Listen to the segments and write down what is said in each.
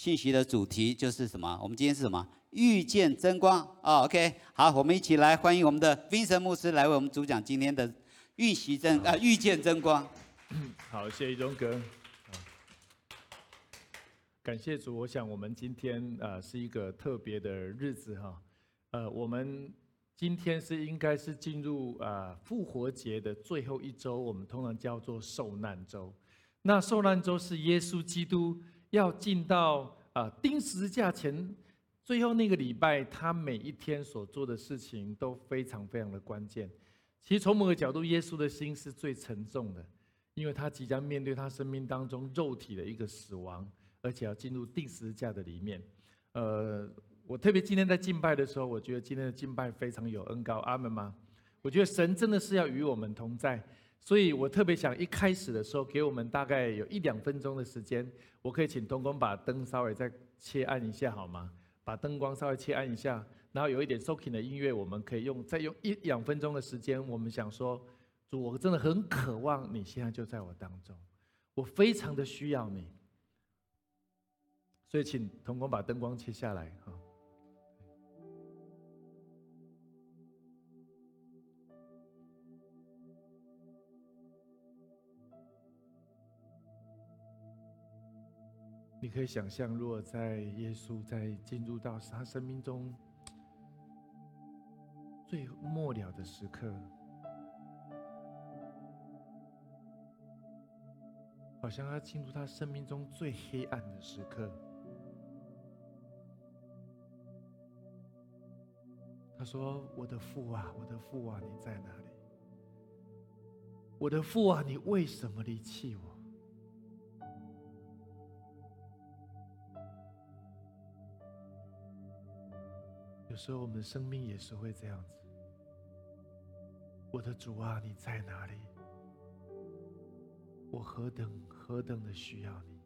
信息的主题就是什么？我们今天是什么？遇见真光啊！OK，好，我们一起来欢迎我们的 Vincent 牧师来为我们主讲今天的遇袭真啊遇见真光。好，谢谢荣哥。感谢主，我想我们今天呃是一个特别的日子哈，呃，我们今天是应该是进入啊复活节的最后一周，我们通常叫做受难周。那受难周是耶稣基督要进到啊钉十字架前最后那个礼拜，他每一天所做的事情都非常非常的关键。其实从某个角度，耶稣的心是最沉重的，因为他即将面对他生命当中肉体的一个死亡。而且要进入钉十字架的里面，呃，我特别今天在敬拜的时候，我觉得今天的敬拜非常有恩高，阿门吗？我觉得神真的是要与我们同在，所以我特别想一开始的时候，给我们大概有一两分钟的时间，我可以请童工把灯稍微再切暗一下好吗？把灯光稍微切暗一下，然后有一点 soaking 的音乐，我们可以用再用一两分钟的时间，我们想说，主，我真的很渴望你现在就在我当中，我非常的需要你。所以，请童工把灯光切下来，哈。你可以想象，如果在耶稣在进入到他生命中最末了的时刻，好像他进入他生命中最黑暗的时刻。他说：“我的父啊，我的父啊，你在哪里？我的父啊，你为什么离弃我？”时候我们的生命也是会这样子。我的主啊，你在哪里？我何等何等的需要你！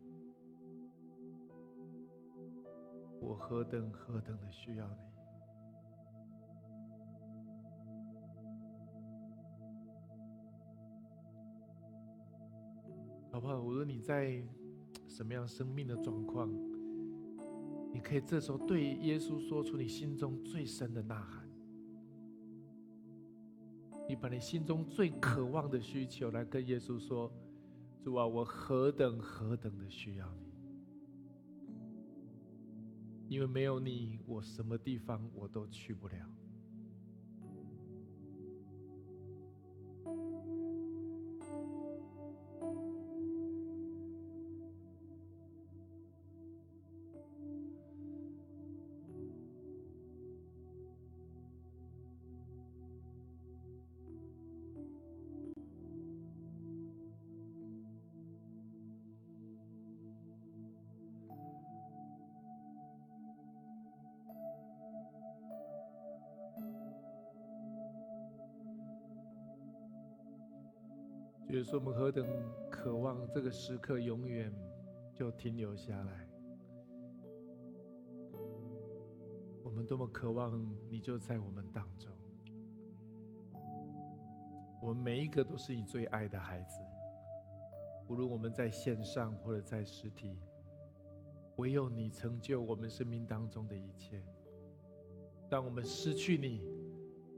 我何等何等的需要你！好不好？无论你在什么样生命的状况，你可以这时候对耶稣说出你心中最深的呐喊。你把你心中最渴望的需求来跟耶稣说：“主啊，我何等何等的需要你！因为没有你，我什么地方我都去不了。”说，我们何等渴望这个时刻永远就停留下来。我们多么渴望你就在我们当中。我们每一个都是你最爱的孩子，无论我们在线上或者在实体，唯有你成就我们生命当中的一切。当我们失去你，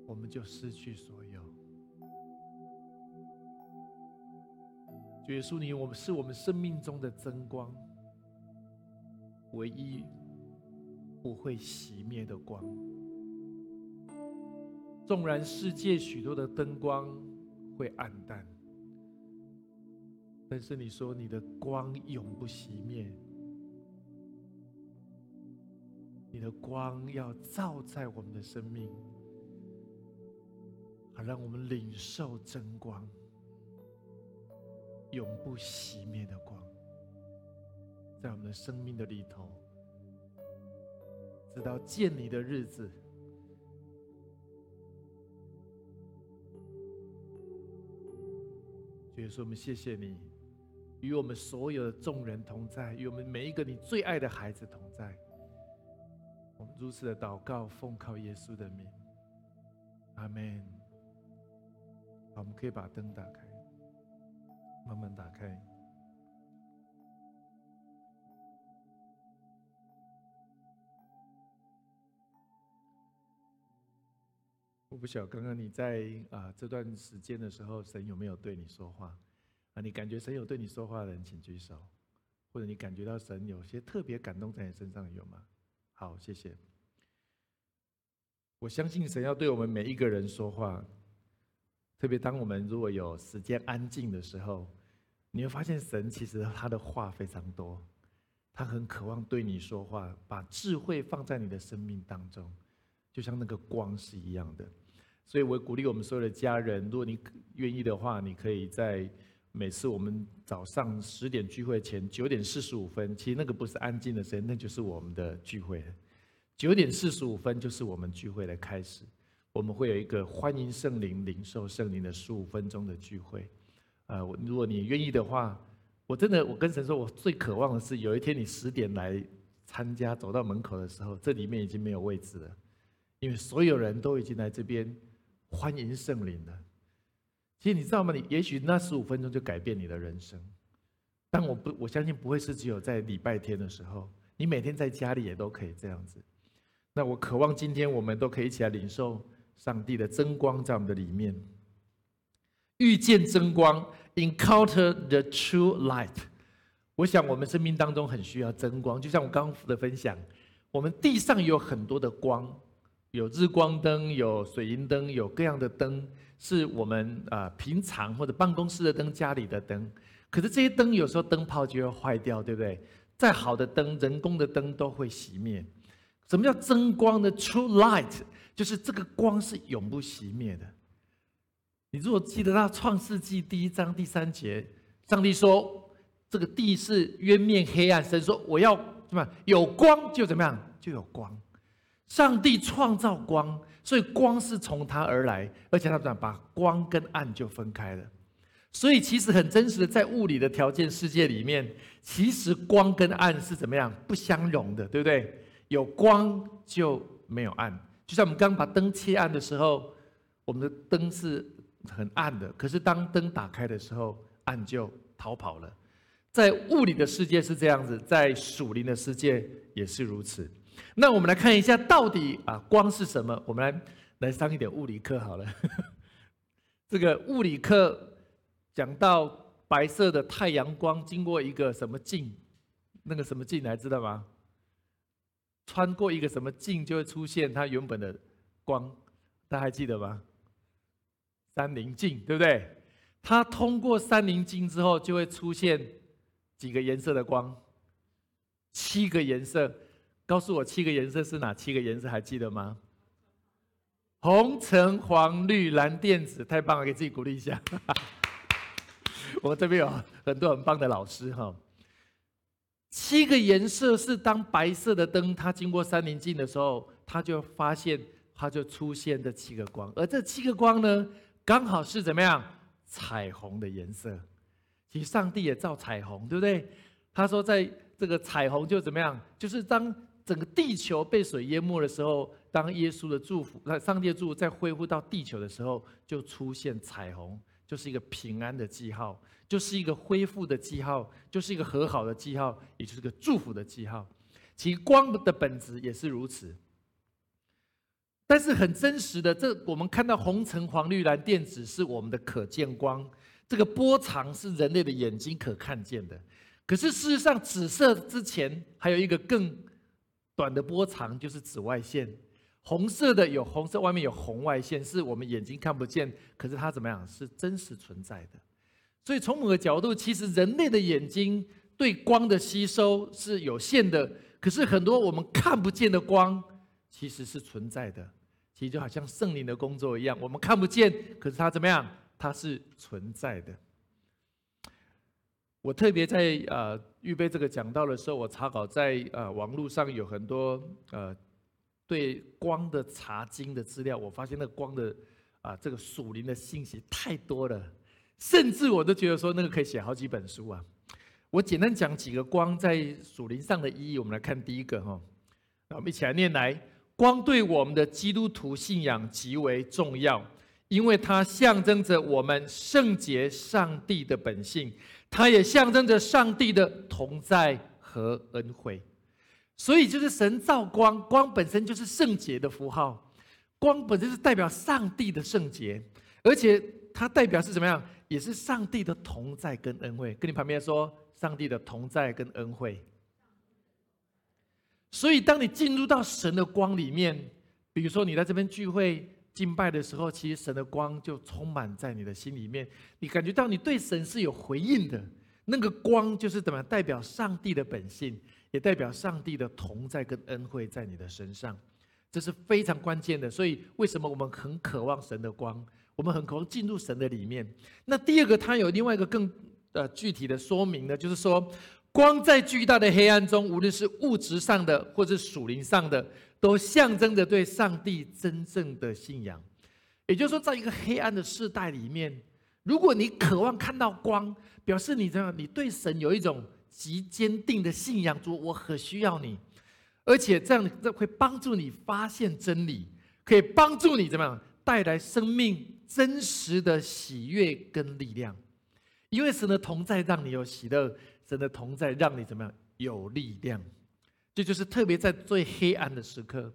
我们就失去所有。耶稣，你我们是我们生命中的真光，唯一不会熄灭的光。纵然世界许多的灯光会暗淡，但是你说你的光永不熄灭，你的光要照在我们的生命，好让我们领受真光。永不熄灭的光，在我们的生命的里头，直到见你的日子。耶稣，我们谢谢你，与我们所有的众人同在，与我们每一个你最爱的孩子同在。我们如此的祷告，奉靠耶稣的名，阿门。好，我们可以把灯打开。慢慢打开。我不晓刚刚你在啊这段时间的时候，神有没有对你说话，啊，你感觉神有对你说话的人请举手，或者你感觉到神有些特别感动在你身上有吗？好，谢谢。我相信神要对我们每一个人说话，特别当我们如果有时间安静的时候。你会发现神其实他的话非常多，他很渴望对你说话，把智慧放在你的生命当中，就像那个光是一样的。所以我鼓励我们所有的家人，如果你愿意的话，你可以在。每次我们早上十点聚会前九点四十五分，其实那个不是安静的时间，那就是我们的聚会。九点四十五分就是我们聚会的开始，我们会有一个欢迎圣灵、领受圣灵的十五分钟的聚会。呃，如果你愿意的话，我真的我跟神说，我最渴望的是有一天你十点来参加，走到门口的时候，这里面已经没有位置了，因为所有人都已经来这边欢迎圣灵了。其实你知道吗？你也许那十五分钟就改变你的人生，但我不，我相信不会是只有在礼拜天的时候，你每天在家里也都可以这样子。那我渴望今天我们都可以一起来领受上帝的真光在我们的里面，遇见真光，encounter the true light。我想我们生命当中很需要真光，就像我刚刚的分享，我们地上有很多的光，有日光灯，有水银灯，有各样的灯。是我们啊平常或者办公室的灯、家里的灯，可是这些灯有时候灯泡就会坏掉，对不对？再好的灯、人工的灯都会熄灭。什么叫真光的 True Light？就是这个光是永不熄灭的。你如果记得到创世纪第一章第三节，上帝说这个地是渊面黑暗，神说我要什么？有光就怎么样？就有光。上帝创造光。所以光是从他而来，而且他讲把光跟暗就分开了。所以其实很真实的，在物理的条件世界里面，其实光跟暗是怎么样不相容的，对不对？有光就没有暗。就像我们刚把灯切暗的时候，我们的灯是很暗的，可是当灯打开的时候，暗就逃跑了。在物理的世界是这样子，在属灵的世界也是如此。那我们来看一下，到底啊光是什么？我们来来上一点物理课好了。这个物理课讲到白色的太阳光经过一个什么镜？那个什么镜还知道吗？穿过一个什么镜就会出现它原本的光，大家还记得吗？三棱镜对不对？它通过三棱镜之后就会出现几个颜色的光？七个颜色。告诉我七个颜色是哪七个颜色？还记得吗？红、橙、黄、绿、蓝、靛、紫，太棒了！给自己鼓励一下。我们这边有很多很棒的老师哈。七个颜色是当白色的灯它经过三棱镜的时候，它就发现它就出现这七个光，而这七个光呢，刚好是怎么样？彩虹的颜色。其实上帝也造彩虹，对不对？他说在这个彩虹就怎么样？就是当整个地球被水淹没的时候，当耶稣的祝福、那上帝的祝福在恢复到地球的时候，就出现彩虹，就是一个平安的记号，就是一个恢复的记号，就是一个和好的记号，也就是个祝福的记号。其光的本质也是如此。但是很真实的，这我们看到红橙黄绿蓝靛紫是我们的可见光，这个波长是人类的眼睛可看见的。可是事实上，紫色之前还有一个更。短的波长就是紫外线，红色的有红色，外面有红外线，是我们眼睛看不见，可是它怎么样是真实存在的。所以从某个角度，其实人类的眼睛对光的吸收是有限的，可是很多我们看不见的光其实是存在的。其实就好像圣灵的工作一样，我们看不见，可是它怎么样？它是存在的。我特别在呃预备这个讲道的时候，我查考在呃网络上有很多呃对光的查经的资料，我发现那个光的啊这个属灵的信息太多了，甚至我都觉得说那个可以写好几本书啊。我简单讲几个光在属灵上的意义，我们来看第一个哈，那我们一起来念来，光对我们的基督徒信仰极为重要，因为它象征着我们圣洁上帝的本性。它也象征着上帝的同在和恩惠，所以就是神造光，光本身就是圣洁的符号，光本身是代表上帝的圣洁，而且它代表是怎么样？也是上帝的同在跟恩惠。跟你旁边说，上帝的同在跟恩惠。所以，当你进入到神的光里面，比如说你在这边聚会敬拜的时候，其实神的光就充满在你的心里面。你感觉到你对神是有回应的，那个光就是怎么代表上帝的本性，也代表上帝的同在跟恩惠在你的身上。这是非常关键的。所以，为什么我们很渴望神的光？我们很渴望进入神的里面。那第二个，它有另外一个更呃具体的说明呢，就是说。光在巨大的黑暗中，无论是物质上的或者属灵上的，都象征着对上帝真正的信仰。也就是说，在一个黑暗的世代里面，如果你渴望看到光，表示你这样，你对神有一种极坚定的信仰，主，我很需要你，而且这样这会帮助你发现真理，可以帮助你怎么样带来生命真实的喜悦跟力量，因为神的同在让你有喜乐。神的同在让你怎么样有力量？这就是特别在最黑暗的时刻。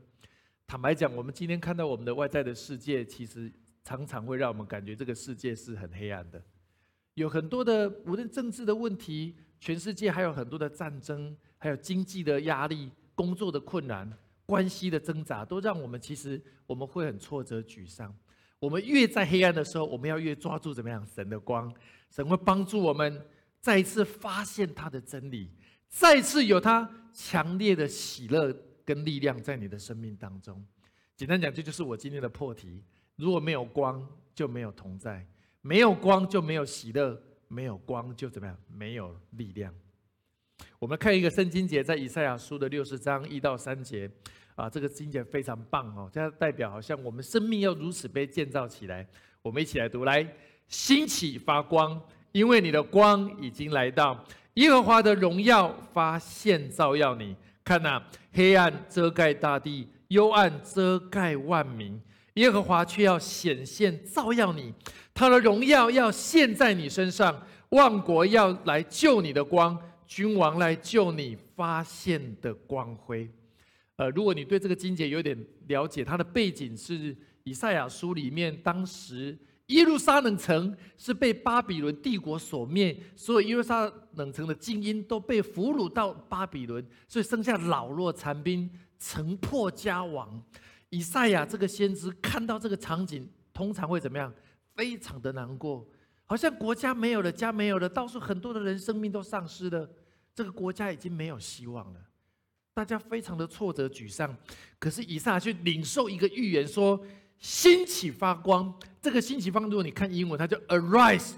坦白讲，我们今天看到我们的外在的世界，其实常常会让我们感觉这个世界是很黑暗的。有很多的无论政治的问题，全世界还有很多的战争，还有经济的压力、工作的困难、关系的挣扎，都让我们其实我们会很挫折、沮丧。我们越在黑暗的时候，我们要越抓住怎么样神的光，神会帮助我们。再一次发现他的真理，再次有他强烈的喜乐跟力量在你的生命当中。简单讲，这就是我今天的破题。如果没有光，就没有同在；没有光，就没有喜乐；没有光，就怎么样？没有力量。我们看一个圣经节，在以赛亚书的六十章一到三节啊，这个经节非常棒哦，这代表好像我们生命要如此被建造起来。我们一起来读：来，兴起发光。因为你的光已经来到，耶和华的荣耀发现照耀你。看呐，黑暗遮盖大地，幽暗遮盖万民，耶和华却要显现照耀你，他的荣耀要现在你身上。万国要来救你的光，君王来救你发现的光辉。呃，如果你对这个经节有点了解，它的背景是以赛亚书里面当时。耶路撒冷城是被巴比伦帝国所灭，所有耶路撒冷城的精英都被俘虏到巴比伦，所以剩下老弱残兵，城破家亡。以赛亚这个先知看到这个场景，通常会怎么样？非常的难过，好像国家没有了，家没有了，到处很多的人生命都丧失了，这个国家已经没有希望了，大家非常的挫折沮丧。可是以赛亚去领受一个预言说。兴起发光，这个兴起方，如果你看英文，它叫 Arise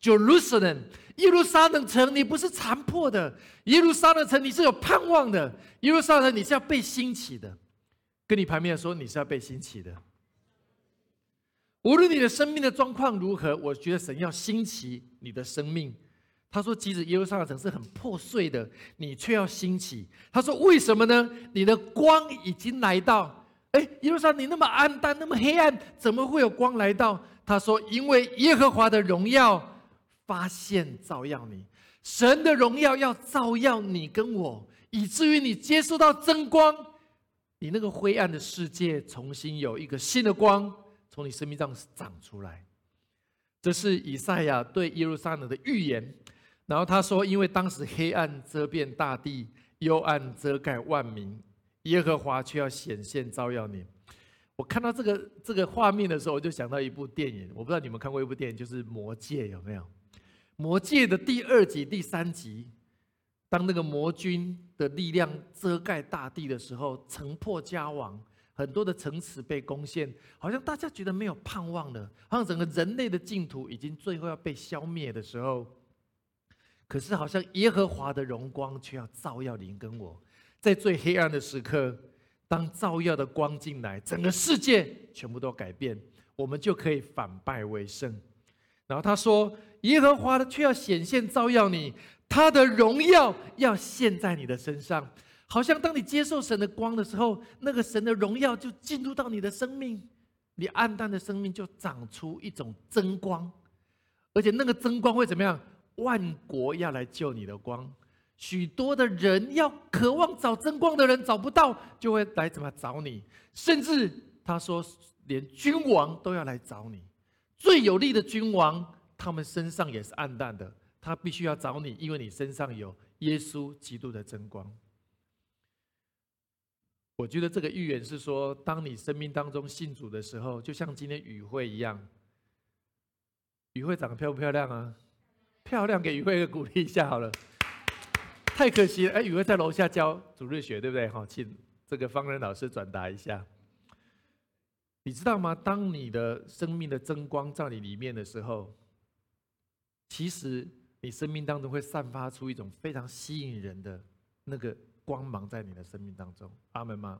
Jerusalem，耶路撒冷城，你不是残破的，耶路撒冷城你是有盼望的，耶路撒冷你是要被兴起的。跟你旁边说，你是要被兴起的。无论你的生命的状况如何，我觉得神要兴起你的生命。他说，即使耶路撒冷城是很破碎的，你却要兴起。他说，为什么呢？你的光已经来到。哎，耶路撒冷，你那么暗淡，那么黑暗，怎么会有光来到？他说：“因为耶和华的荣耀发现照耀你，神的荣耀要照耀你跟我，以至于你接受到真光，你那个灰暗的世界重新有一个新的光从你生命上长出来。”这是以赛亚对耶路撒冷的预言。然后他说：“因为当时黑暗遮遍大地，幽暗遮盖万民。”耶和华却要显现照耀你。我看到这个这个画面的时候，我就想到一部电影。我不知道你们看过一部电影，就是《魔戒》，有没有？《魔戒》的第二集、第三集，当那个魔君的力量遮盖大地的时候，城破家亡，很多的城池被攻陷，好像大家觉得没有盼望了，好像整个人类的净土已经最后要被消灭的时候，可是好像耶和华的荣光却要照耀您跟我。在最黑暗的时刻，当照耀的光进来，整个世界全部都改变，我们就可以反败为胜。然后他说：“耶和华的却要显现照耀你，他的荣耀要现在你的身上，好像当你接受神的光的时候，那个神的荣耀就进入到你的生命，你暗淡的生命就长出一种真光，而且那个真光会怎么样？万国要来救你的光。”许多的人要渴望找真光的人找不到，就会来怎么找你？甚至他说，连君王都要来找你，最有力的君王，他们身上也是暗淡的，他必须要找你，因为你身上有耶稣基督的真光。我觉得这个预言是说，当你生命当中信主的时候，就像今天雨慧一样。雨慧长得漂不漂亮啊？漂亮，给雨慧一个鼓励一下好了。太可惜了，哎，雨慧在楼下教主日学，对不对？好，请这个方仁老师转达一下。你知道吗？当你的生命的真光在你里面的时候，其实你生命当中会散发出一种非常吸引人的那个。光芒在你的生命当中，阿门吗？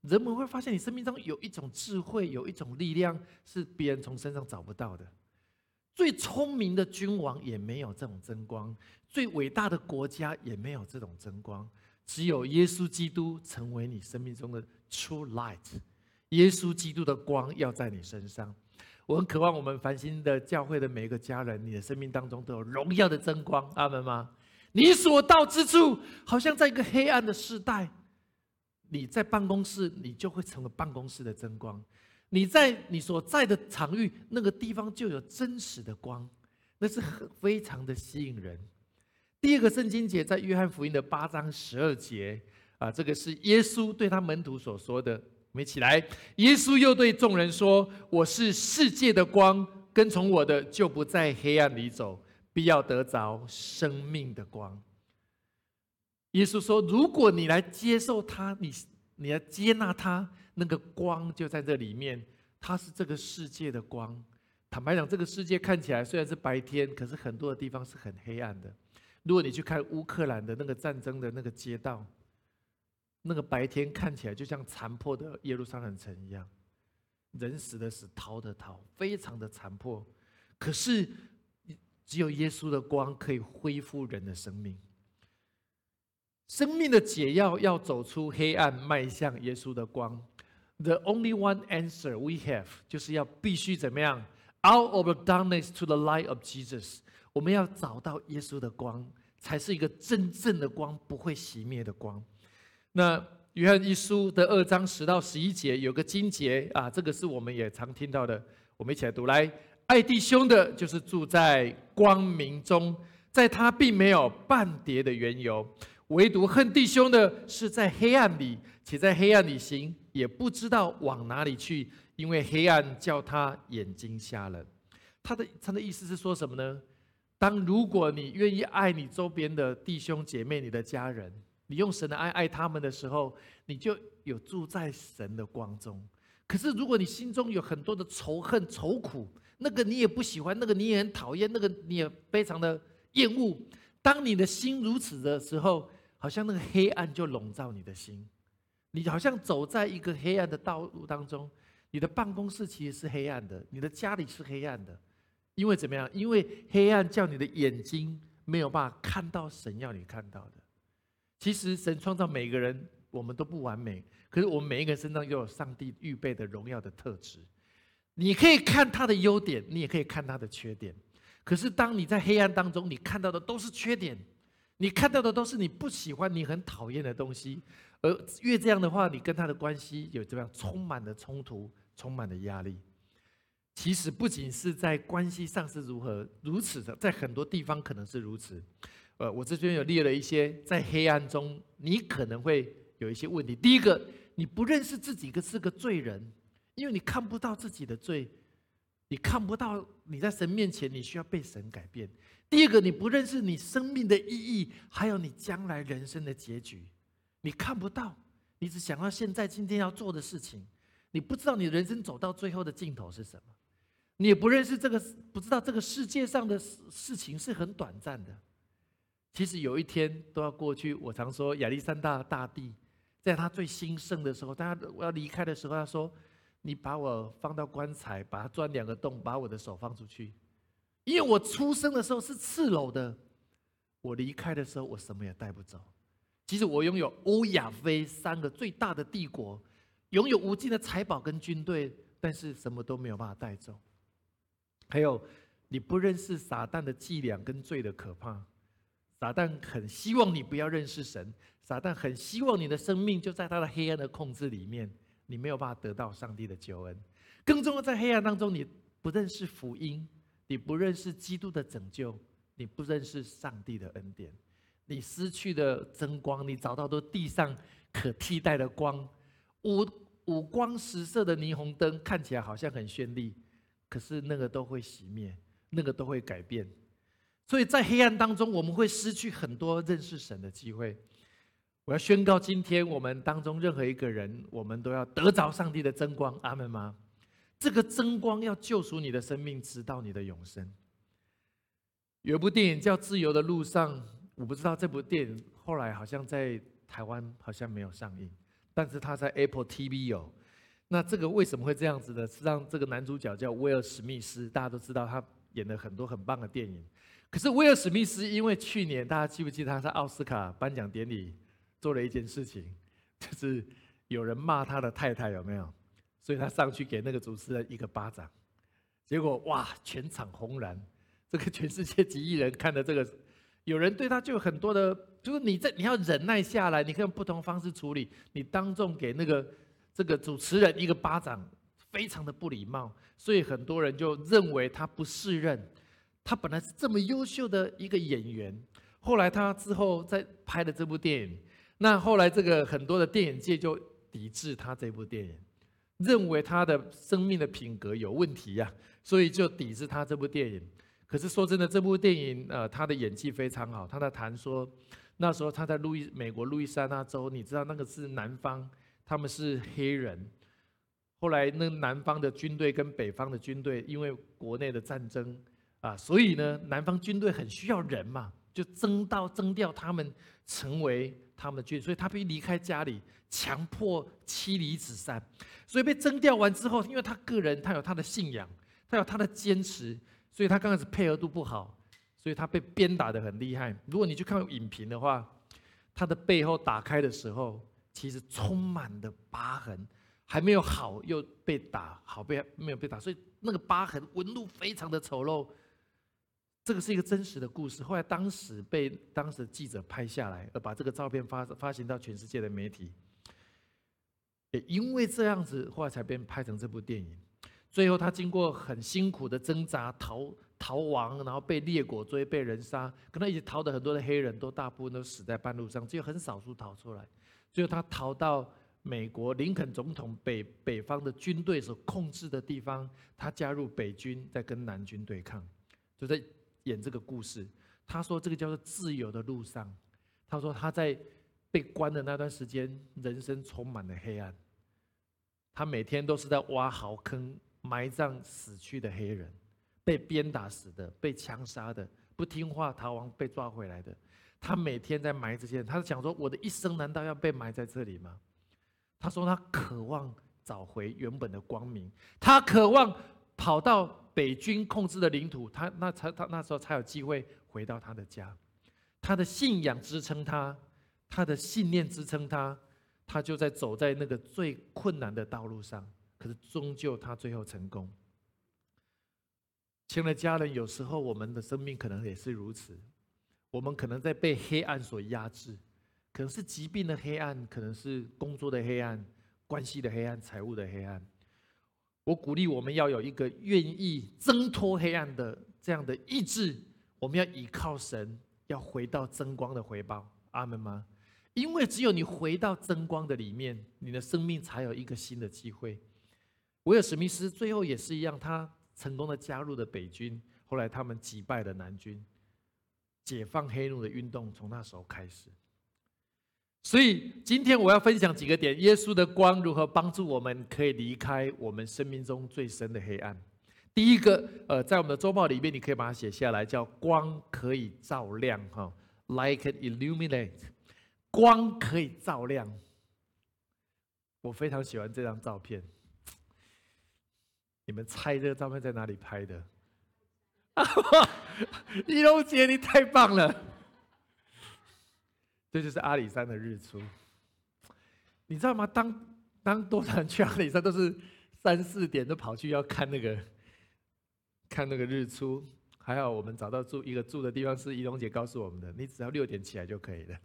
人们会发现你生命中有一种智慧，有一种力量，是别人从身上找不到的。最聪明的君王也没有这种争光，最伟大的国家也没有这种争光。只有耶稣基督成为你生命中的 true light，耶稣基督的光要在你身上。我很渴望我们繁星的教会的每一个家人，你的生命当中都有荣耀的争光，阿门吗？你所到之处，好像在一个黑暗的时代。你在办公室，你就会成为办公室的争光；你在你所在的场域，那个地方就有真实的光，那是很非常的吸引人。第二个圣经节在约翰福音的八章十二节啊，这个是耶稣对他门徒所说的。我们起来，耶稣又对众人说：“我是世界的光，跟从我的就不在黑暗里走。”必要得着生命的光。耶稣说：“如果你来接受他，你你要接纳他，那个光就在这里面。它是这个世界的光。坦白讲，这个世界看起来虽然是白天，可是很多的地方是很黑暗的。如果你去看乌克兰的那个战争的那个街道，那个白天看起来就像残破的耶路撒冷城一样，人死的死，逃的逃，非常的残破。可是。”只有耶稣的光可以恢复人的生命。生命的解药要走出黑暗，迈向耶稣的光。The only one answer we have 就是要必须怎么样？Out of the darkness to the light of Jesus。我们要找到耶稣的光，才是一个真正的光，不会熄灭的光。那约翰一书的二章十到十一节有个经节啊，这个是我们也常听到的，我们一起来读来。爱弟兄的，就是住在光明中，在他并没有半叠的缘由；唯独恨弟兄的，是在黑暗里，且在黑暗里行，也不知道往哪里去，因为黑暗叫他眼睛瞎了。他的他的意思是说什么呢？当如果你愿意爱你周边的弟兄姐妹、你的家人，你用神的爱爱他们的时候，你就有住在神的光中。可是如果你心中有很多的仇恨、愁苦，那个你也不喜欢，那个你也很讨厌，那个你也非常的厌恶。当你的心如此的时候，好像那个黑暗就笼罩你的心，你好像走在一个黑暗的道路当中。你的办公室其实是黑暗的，你的家里是黑暗的，因为怎么样？因为黑暗叫你的眼睛没有办法看到神要你看到的。其实神创造每个人，我们都不完美，可是我们每一个人身上又有上帝预备的荣耀的特质。你可以看他的优点，你也可以看他的缺点。可是当你在黑暗当中，你看到的都是缺点，你看到的都是你不喜欢、你很讨厌的东西。而越这样的话，你跟他的关系有这样充满了冲突、充满了压力。其实不仅是在关系上是如何如此的，在很多地方可能是如此。呃，我这边有列了一些在黑暗中你可能会有一些问题。第一个，你不认识自己个是个罪人。因为你看不到自己的罪，你看不到你在神面前，你需要被神改变。第二个，你不认识你生命的意义，还有你将来人生的结局，你看不到，你只想要现在今天要做的事情，你不知道你人生走到最后的尽头是什么，你也不认识这个，不知道这个世界上的事事情是很短暂的，其实有一天都要过去。我常说亚历山大大帝，在他最兴盛的时候，大家要离开的时候，他说。你把我放到棺材，把它钻两个洞，把我的手放出去，因为我出生的时候是赤裸的，我离开的时候我什么也带不走。即使我拥有欧亚非三个最大的帝国，拥有无尽的财宝跟军队，但是什么都没有办法带走。还有，你不认识撒旦的伎俩跟罪的可怕，撒旦很希望你不要认识神，撒旦很希望你的生命就在他的黑暗的控制里面。你没有办法得到上帝的救恩。更重要，在黑暗当中，你不认识福音，你不认识基督的拯救，你不认识上帝的恩典，你失去的真光，你找到都地上可替代的光，五五光十色的霓虹灯看起来好像很绚丽，可是那个都会熄灭，那个都会改变。所以在黑暗当中，我们会失去很多认识神的机会。我要宣告，今天我们当中任何一个人，我们都要得着上帝的真光，阿门吗？这个真光要救赎你的生命，直到你的永生。有一部电影叫《自由的路上》，我不知道这部电影后来好像在台湾好像没有上映，但是它在 Apple TV 有。那这个为什么会这样子呢？实际上，这个男主角叫威尔史密斯，大家都知道他演了很多很棒的电影。可是威尔史密斯因为去年大家记不记得他在奥斯卡颁奖典礼？做了一件事情，就是有人骂他的太太，有没有？所以他上去给那个主持人一个巴掌，结果哇，全场轰然。这个全世界几亿人看的这个，有人对他就很多的，就是你在你要忍耐下来，你可以用不同方式处理。你当众给那个这个主持人一个巴掌，非常的不礼貌，所以很多人就认为他不适任。他本来是这么优秀的一个演员，后来他之后在拍的这部电影。那后来，这个很多的电影界就抵制他这部电影，认为他的生命的品格有问题呀，所以就抵制他这部电影。可是说真的，这部电影，呃，他的演技非常好。他在谈说，那时候他在路易美国路易斯安那州，你知道那个是南方，他们是黑人。后来那南方的军队跟北方的军队，因为国内的战争啊，所以呢，南方军队很需要人嘛，就征到征调他们成为。他们的军，所以他必须离开家里，强迫妻离子散。所以被征调完之后，因为他个人他有他的信仰，他有他的坚持，所以他刚开始配合度不好，所以他被鞭打的很厉害。如果你去看影评的话，他的背后打开的时候，其实充满的疤痕，还没有好又被打，好被没有被打，所以那个疤痕纹路非常的丑陋。这个是一个真实的故事，后来当时被当时记者拍下来，而把这个照片发发行到全世界的媒体。也因为这样子，后来才被拍成这部电影。最后他经过很辛苦的挣扎，逃逃亡，然后被列国追，被人杀。跟他一起逃的很多的黑人都大部分都死在半路上，只有很少数逃出来。最后他逃到美国林肯总统北北方的军队所控制的地方，他加入北军，在跟南军对抗，就在。演这个故事，他说这个叫做自由的路上。他说他在被关的那段时间，人生充满了黑暗。他每天都是在挖壕坑，埋葬死去的黑人，被鞭打死的，被枪杀的，不听话逃亡被抓回来的。他每天在埋这些人。他想说：我的一生难道要被埋在这里吗？他说他渴望找回原本的光明，他渴望跑到。北军控制的领土，他那才他那时候才有机会回到他的家，他的信仰支撑他，他的信念支撑他，他就在走在那个最困难的道路上，可是终究他最后成功。亲爱的家人，有时候我们的生命可能也是如此，我们可能在被黑暗所压制，可能是疾病的黑暗，可能是工作的黑暗，关系的黑暗，财务的黑暗。我鼓励我们要有一个愿意挣脱黑暗的这样的意志，我们要依靠神，要回到真光的回报。阿门吗？因为只有你回到真光的里面，你的生命才有一个新的机会。威尔史密斯最后也是一样，他成功的加入了北军，后来他们击败了南军，解放黑奴的运动从那时候开始。所以今天我要分享几个点：耶稣的光如何帮助我们可以离开我们生命中最深的黑暗。第一个，呃，在我们的周报里面，你可以把它写下来，叫“光可以照亮”哈，like illuminate，光可以照亮。我非常喜欢这张照片。你们猜这个照片在哪里拍的？啊一龙姐，你太棒了！这就是阿里山的日出，你知道吗？当当多人去阿里山，都是三四点都跑去要看那个看那个日出。还好我们找到住一个住的地方，是怡龙姐告诉我们的，你只要六点起来就可以了。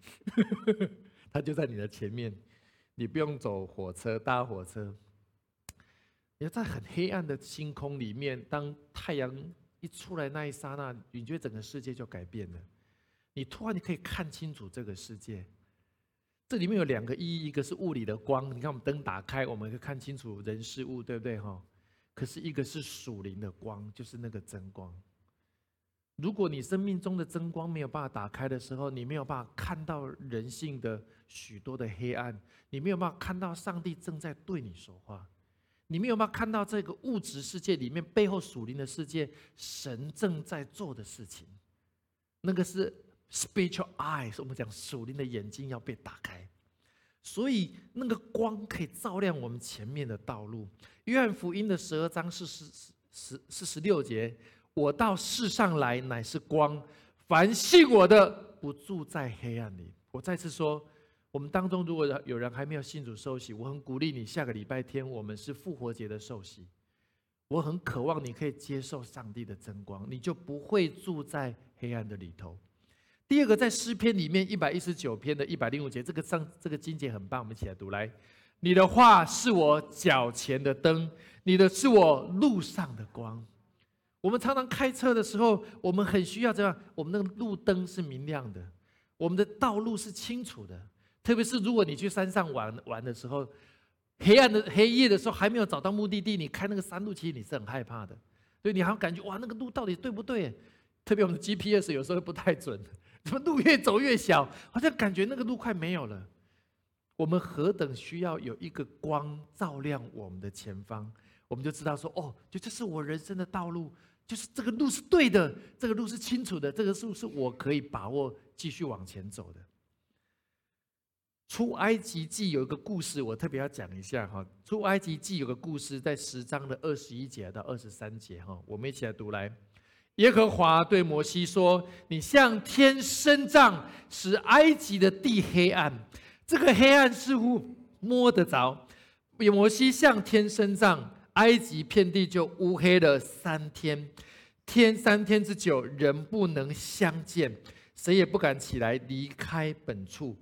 他就在你的前面，你不用走火车搭火车，你要在很黑暗的星空里面，当太阳一出来那一刹那，你觉得整个世界就改变了。你突然你可以看清楚这个世界。这里面有两个意义，一个是物理的光，你看我们灯打开，我们可以看清楚人事物，对不对哈？可是一个是属灵的光，就是那个真光。如果你生命中的真光没有办法打开的时候，你没有办法看到人性的许多的黑暗，你没有办法看到上帝正在对你说话，你没有办法看到这个物质世界里面背后属灵的世界，神正在做的事情。那个是 spiritual eyes，我们讲属灵的眼睛要被打开，所以那个光可以照亮我们前面的道路。约翰福音的十二章是十十四十六节。我到世上来乃是光，凡信我的不住在黑暗里。我再次说，我们当中如果有人还没有信主受洗，我很鼓励你，下个礼拜天我们是复活节的受洗。我很渴望你可以接受上帝的真光，你就不会住在黑暗的里头。第二个，在诗篇里面一百一十九篇的一百零五节，这个上这个经节很棒，我们一起来读来。你的话是我脚前的灯，你的是我路上的光。我们常常开车的时候，我们很需要这样，我们那个路灯是明亮的，我们的道路是清楚的。特别是如果你去山上玩玩的时候，黑暗的黑夜的时候还没有找到目的地，你开那个山路，其实你是很害怕的。所以你好像感觉哇，那个路到底对不对？特别我们的 GPS 有时候不太准，怎么路越走越小，好像感觉那个路快没有了。我们何等需要有一个光照亮我们的前方，我们就知道说，哦，就这是我人生的道路。就是这个路是对的，这个路是清楚的，这个路是我可以把握继续往前走的。出埃及记有一个故事，我特别要讲一下哈。出埃及记有个故事，在十章的二十一节到二十三节哈，我们一起来读来。耶和华对摩西说：“你向天伸杖，使埃及的地黑暗。这个黑暗似乎摸得着。摩西向天伸杖。”埃及遍地就乌黑了三天，天三天之久，人不能相见，谁也不敢起来离开本处，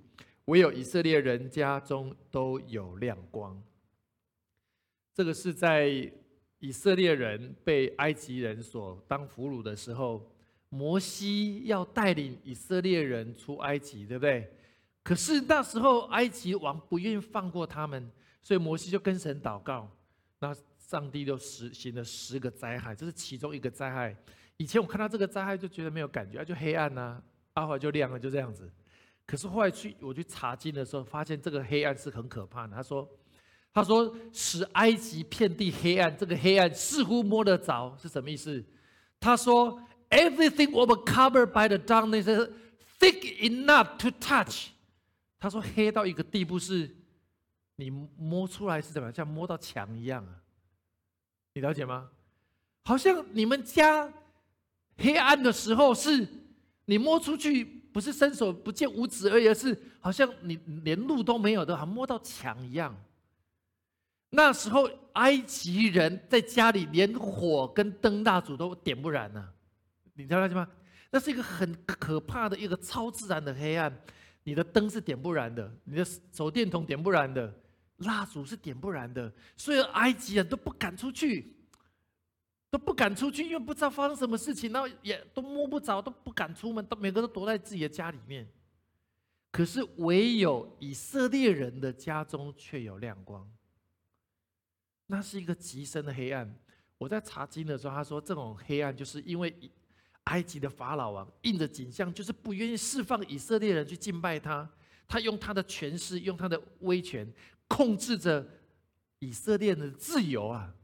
唯有以色列人家中都有亮光。这个是在以色列人被埃及人所当俘虏的时候，摩西要带领以色列人出埃及，对不对？可是那时候埃及王不愿意放过他们，所以摩西就跟神祷告，那。上帝就实行了十个灾害，这是其中一个灾害。以前我看到这个灾害就觉得没有感觉，就黑暗呐，阿华就亮了，就这样子。可是后来去我去查经的时候，发现这个黑暗是很可怕的。他说：“他说使埃及遍地黑暗，这个黑暗似乎摸得着，是什么意思？”他说：“Everything was covered by the darkness, thick enough to touch。”他说：“黑到一个地步，是你摸出来是怎么样，像摸到墙一样啊。”你了解吗？好像你们家黑暗的时候，是你摸出去不是伸手不见五指而已，而是好像你连路都没有的，好像摸到墙一样。那时候埃及人在家里连火跟灯蜡烛都点不燃呢，你了解吗？那是一个很可怕的一个超自然的黑暗，你的灯是点不燃的，你的手电筒点不燃的。蜡烛是点不燃的，所以埃及人都不敢出去，都不敢出去，因为不知道发生什么事情，然后也都摸不着，都不敢出门，都每个都躲在自己的家里面。可是唯有以色列人的家中却有亮光，那是一个极深的黑暗。我在查经的时候，他说这种黑暗就是因为埃及的法老王印着景象，就是不愿意释放以色列人去敬拜他，他用他的权势，用他的威权。控制着以色列的自由啊！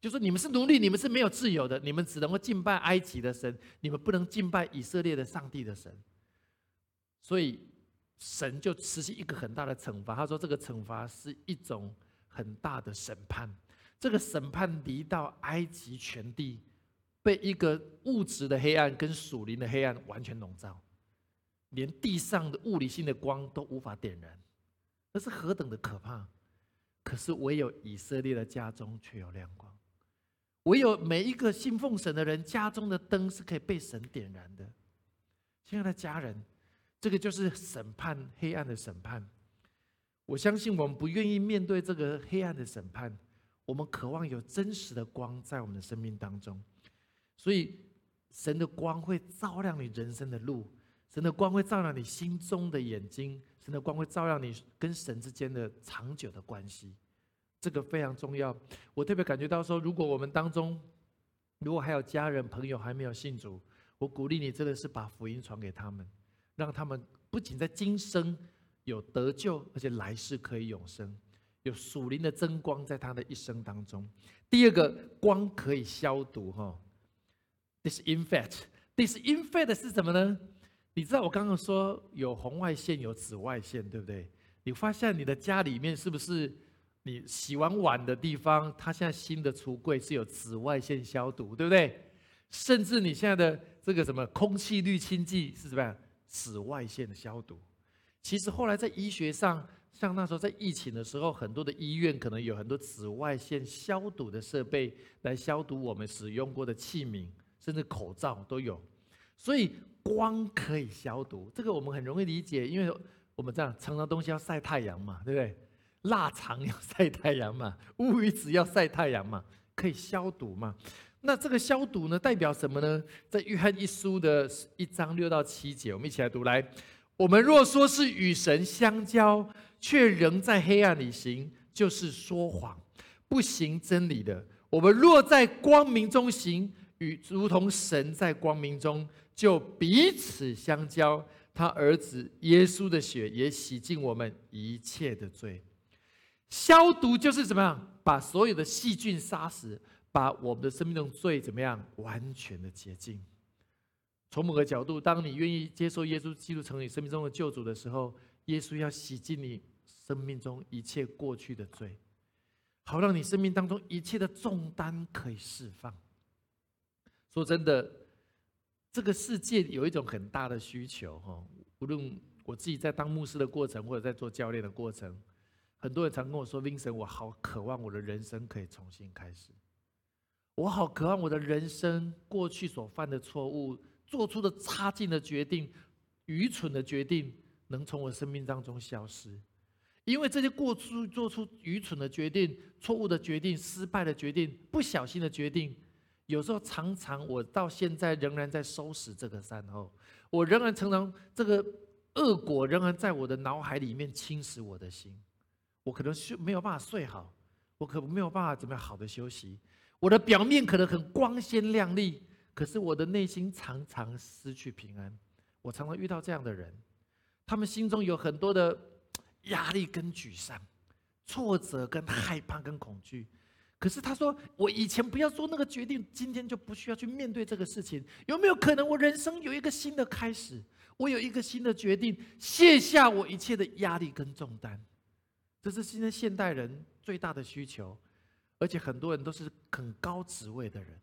就说你们是奴隶，你们是没有自由的，你们只能够敬拜埃及的神，你们不能敬拜以色列的上帝的神。所以神就实行一个很大的惩罚。他说，这个惩罚是一种很大的审判。这个审判离到埃及全地，被一个物质的黑暗跟属灵的黑暗完全笼罩，连地上的物理性的光都无法点燃。那是何等的可怕！可是唯有以色列的家中却有亮光，唯有每一个信奉神的人家中的灯是可以被神点燃的。亲爱的家人，这个就是审判黑暗的审判。我相信我们不愿意面对这个黑暗的审判，我们渴望有真实的光在我们的生命当中，所以神的光会照亮你人生的路，神的光会照亮你心中的眼睛，神的光会照亮你跟神之间的长久的关系，这个非常重要。我特别感觉到说，如果我们当中如果还有家人朋友还没有信主，我鼓励你真的是把福音传给他们，让他们不仅在今生。有得救，而且来世可以永生，有属灵的真光在他的一生当中。第二个光可以消毒，哈，disinfect，disinfect 是什么呢？你知道我刚刚说有红外线，有紫外线，对不对？你发现你的家里面是不是你洗完碗的地方，它现在新的橱柜是有紫外线消毒，对不对？甚至你现在的这个什么空气滤清剂是什么样？紫外线的消毒。其实后来在医学上，像那时候在疫情的时候，很多的医院可能有很多紫外线消毒的设备来消毒我们使用过的器皿，甚至口罩都有。所以光可以消毒，这个我们很容易理解，因为我们这样常常东西要晒太阳嘛，对不对？腊肠要晒太阳嘛，乌鱼子要晒太阳嘛，可以消毒嘛。那这个消毒呢，代表什么呢？在约翰一书的一章六到七节，我们一起来读来。我们若说是与神相交，却仍在黑暗里行，就是说谎，不行真理的。我们若在光明中行，与如同神在光明中，就彼此相交。他儿子耶稣的血也洗净我们一切的罪。消毒就是怎么样？把所有的细菌杀死，把我们的生命中罪怎么样？完全的洁净。从某个角度，当你愿意接受耶稣基督成为你生命中的救主的时候，耶稣要洗净你生命中一切过去的罪，好让你生命当中一切的重担可以释放。说真的，这个世界有一种很大的需求哈，无论我自己在当牧师的过程，或者在做教练的过程，很多人常跟我说：“Vincent，我好渴望我的人生可以重新开始，我好渴望我的人生过去所犯的错误。”做出的差劲的决定、愚蠢的决定，能从我生命当中消失，因为这些过去做出愚蠢的决定、错误的决定、失败的决定、不小心的决定，有时候常常我到现在仍然在收拾这个善后，我仍然常常这个恶果仍然在我的脑海里面侵蚀我的心，我可能睡没有办法睡好，我可没有办法怎么样好的休息，我的表面可能很光鲜亮丽。可是我的内心常常失去平安，我常常遇到这样的人，他们心中有很多的压力跟沮丧、挫折跟害怕跟恐惧。可是他说：“我以前不要做那个决定，今天就不需要去面对这个事情。有没有可能我人生有一个新的开始？我有一个新的决定，卸下我一切的压力跟重担。这是现在现代人最大的需求，而且很多人都是很高职位的人。”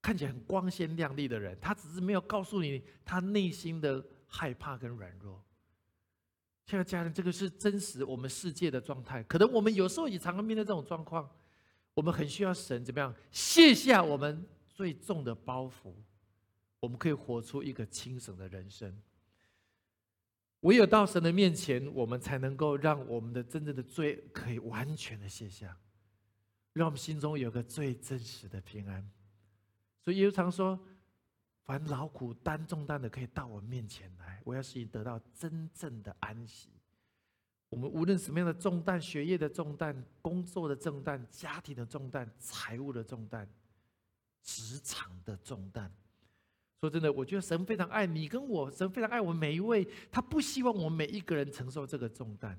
看起来很光鲜亮丽的人，他只是没有告诉你他内心的害怕跟软弱。亲爱的家人，这个是真实我们世界的状态。可能我们有时候也常常面对这种状况，我们很需要神怎么样卸下我们最重的包袱，我们可以活出一个轻省的人生。唯有到神的面前，我们才能够让我们的真正的罪可以完全的卸下，让我们心中有个最真实的平安。所以耶稣常说：“凡劳苦担重担的，可以到我面前来，我要使你得到真正的安息。”我们无论什么样的重担，学业的重担、工作的重担、家庭的重担、财务的重担、职场的重担，说真的，我觉得神非常爱你跟我，神非常爱我们每一位，他不希望我们每一个人承受这个重担。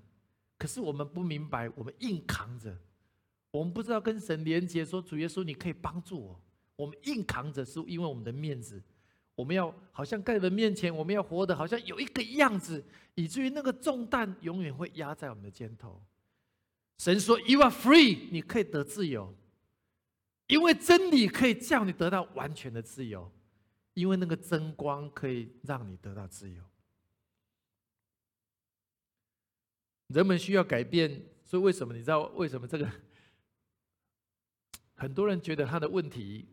可是我们不明白，我们硬扛着，我们不知道跟神连接，说主耶稣，你可以帮助我。我们硬扛着，是因为我们的面子，我们要好像在人面前，我们要活得好像有一个样子，以至于那个重担永远会压在我们的肩头。神说：“You are free，你可以得自由，因为真理可以叫你得到完全的自由，因为那个真光可以让你得到自由。”人们需要改变，所以为什么？你知道为什么这个？很多人觉得他的问题。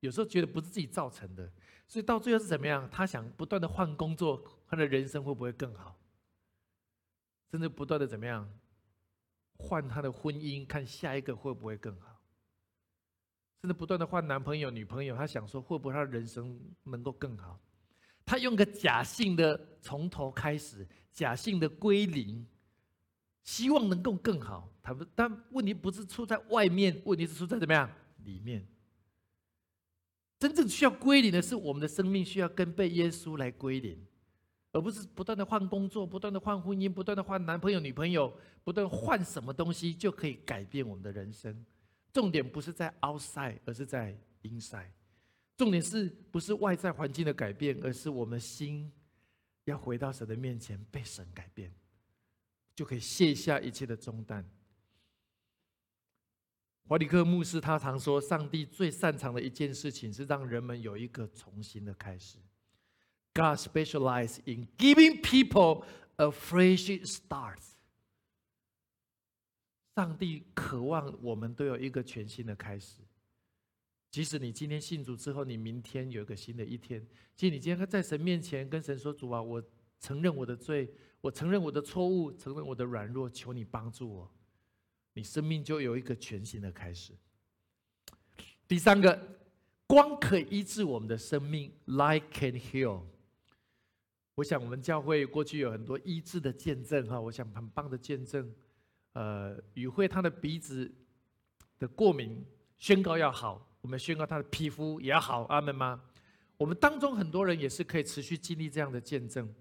有时候觉得不是自己造成的，所以到最后是怎么样？他想不断的换工作，他的人生会不会更好？甚至不断的怎么样换他的婚姻，看下一个会不会更好，甚至不断的换男朋友、女朋友，他想说会不会他人生能够更好？他用个假性的从头开始，假性的归零，希望能够更好。他不，但问题不是出在外面，问题是出在怎么样里面。真正需要归零的是我们的生命需要跟被耶稣来归零，而不是不断的换工作、不断的换婚姻、不断的换男朋友、女朋友、不断换什么东西就可以改变我们的人生。重点不是在 outside，而是在 inside。重点是不是外在环境的改变，而是我们心要回到神的面前，被神改变，就可以卸下一切的重担。华里克牧师他常说，上帝最擅长的一件事情是让人们有一个重新的开始。God specializes in giving people a fresh start。上帝渴望我们都有一个全新的开始。即使你今天信主之后，你明天有一个新的一天。即使你今天在神面前跟神说：“主啊，我承认我的罪，我承认我的错误，承认我的软弱，求你帮助我。”你生命就有一个全新的开始。第三个，光可以医治我们的生命，Light can heal。我想我们教会过去有很多医治的见证哈，我想很棒的见证。呃，宇慧她的鼻子的过敏宣告要好，我们宣告她的皮肤也要好，阿门吗？我们当中很多人也是可以持续经历这样的见证。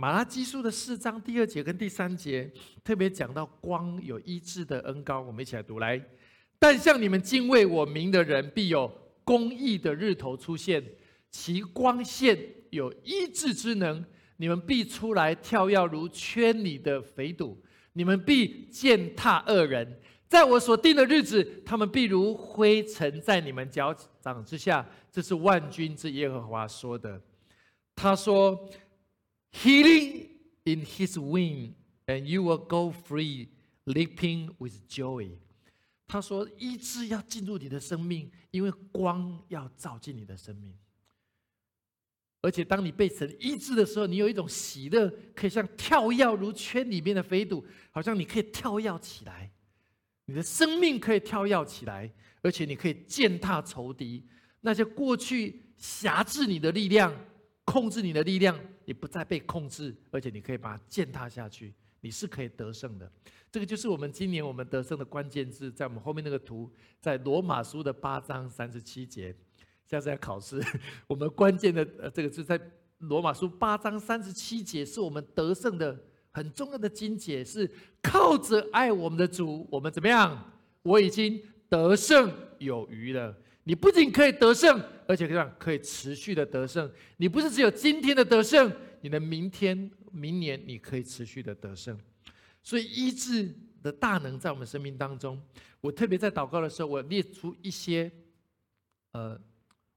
马拉基书的四章第二节跟第三节特别讲到光有医治的恩高，我们一起来读来。但像你们敬畏我名的人，必有公义的日头出现，其光线有医治之能。你们必出来跳跃如圈里的肥肚，你们必践踏恶人。在我所定的日子，他们必如灰尘在你们脚掌之下。这是万军之耶和华说的。他说。Healing in His wing, and you will go free, leaping with joy。他说：“医治要进入你的生命，因为光要照进你的生命。而且当你被神医治的时候，你有一种喜乐，可以像跳跃如圈里面的飞度，好像你可以跳跃起来，你的生命可以跳跃起来，而且你可以践踏仇敌，那些过去辖制你的力量。”控制你的力量，你不再被控制，而且你可以把它践踏下去，你是可以得胜的。这个就是我们今年我们得胜的关键字，在我们后面那个图，在罗马书的八章三十七节。下次要考试，我们关键的呃这个字在罗马书八章三十七节，是我们得胜的很重要的经节，是靠着爱我们的主，我们怎么样？我已经得胜有余了。你不仅可以得胜，而且这样可以持续的得胜。你不是只有今天的得胜，你的明天、明年你可以持续的得胜。所以医治的大能在我们生命当中。我特别在祷告的时候，我列出一些，呃，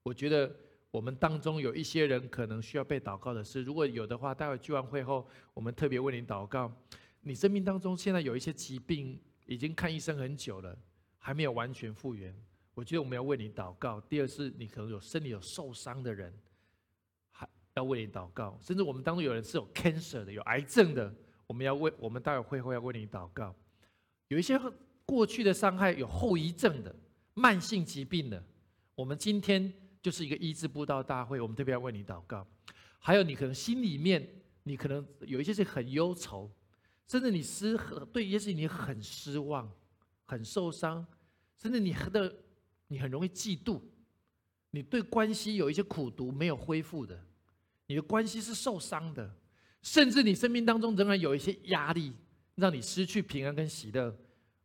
我觉得我们当中有一些人可能需要被祷告的事。如果有的话，待会聚完会后，我们特别为你祷告。你生命当中现在有一些疾病，已经看医生很久了，还没有完全复原。我觉得我们要为你祷告。第二是，你可能有身体有受伤的人，还要为你祷告。甚至我们当中有人是有 cancer 的，有癌症的，我们要为我们待会会后要为你祷告。有一些过去的伤害有后遗症的，慢性疾病的，我们今天就是一个医治布道大会，我们特别要为你祷告。还有你可能心里面，你可能有一些是很忧愁，甚至你失对一些事情你很失望、很受伤，甚至你的。你很容易嫉妒，你对关系有一些苦毒没有恢复的，你的关系是受伤的，甚至你生命当中仍然有一些压力，让你失去平安跟喜乐。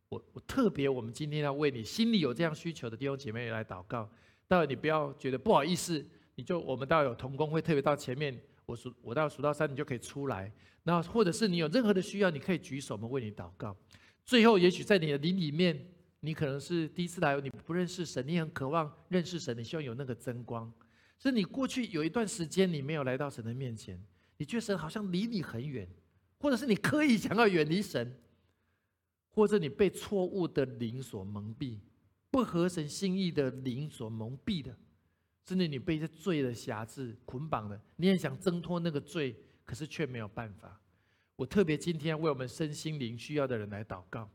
我我特别，我们今天要为你心里有这样需求的弟兄姐妹来祷告。待会你不要觉得不好意思，你就我们待会有同工会特别到前面，我数我待会数到三，你就可以出来。那或者是你有任何的需要，你可以举手，我们为你祷告。最后，也许在你的灵里面。你可能是第一次来，你不认识神，你很渴望认识神，你希望有那个真光。所以你过去有一段时间你没有来到神的面前，你觉得神好像离你很远，或者是你刻意想要远离神，或者你被错误的灵所蒙蔽，不合神心意的灵所蒙蔽的，甚至你被这罪的辖制捆绑的，你也想挣脱那个罪，可是却没有办法。我特别今天为我们身心灵需要的人来祷告。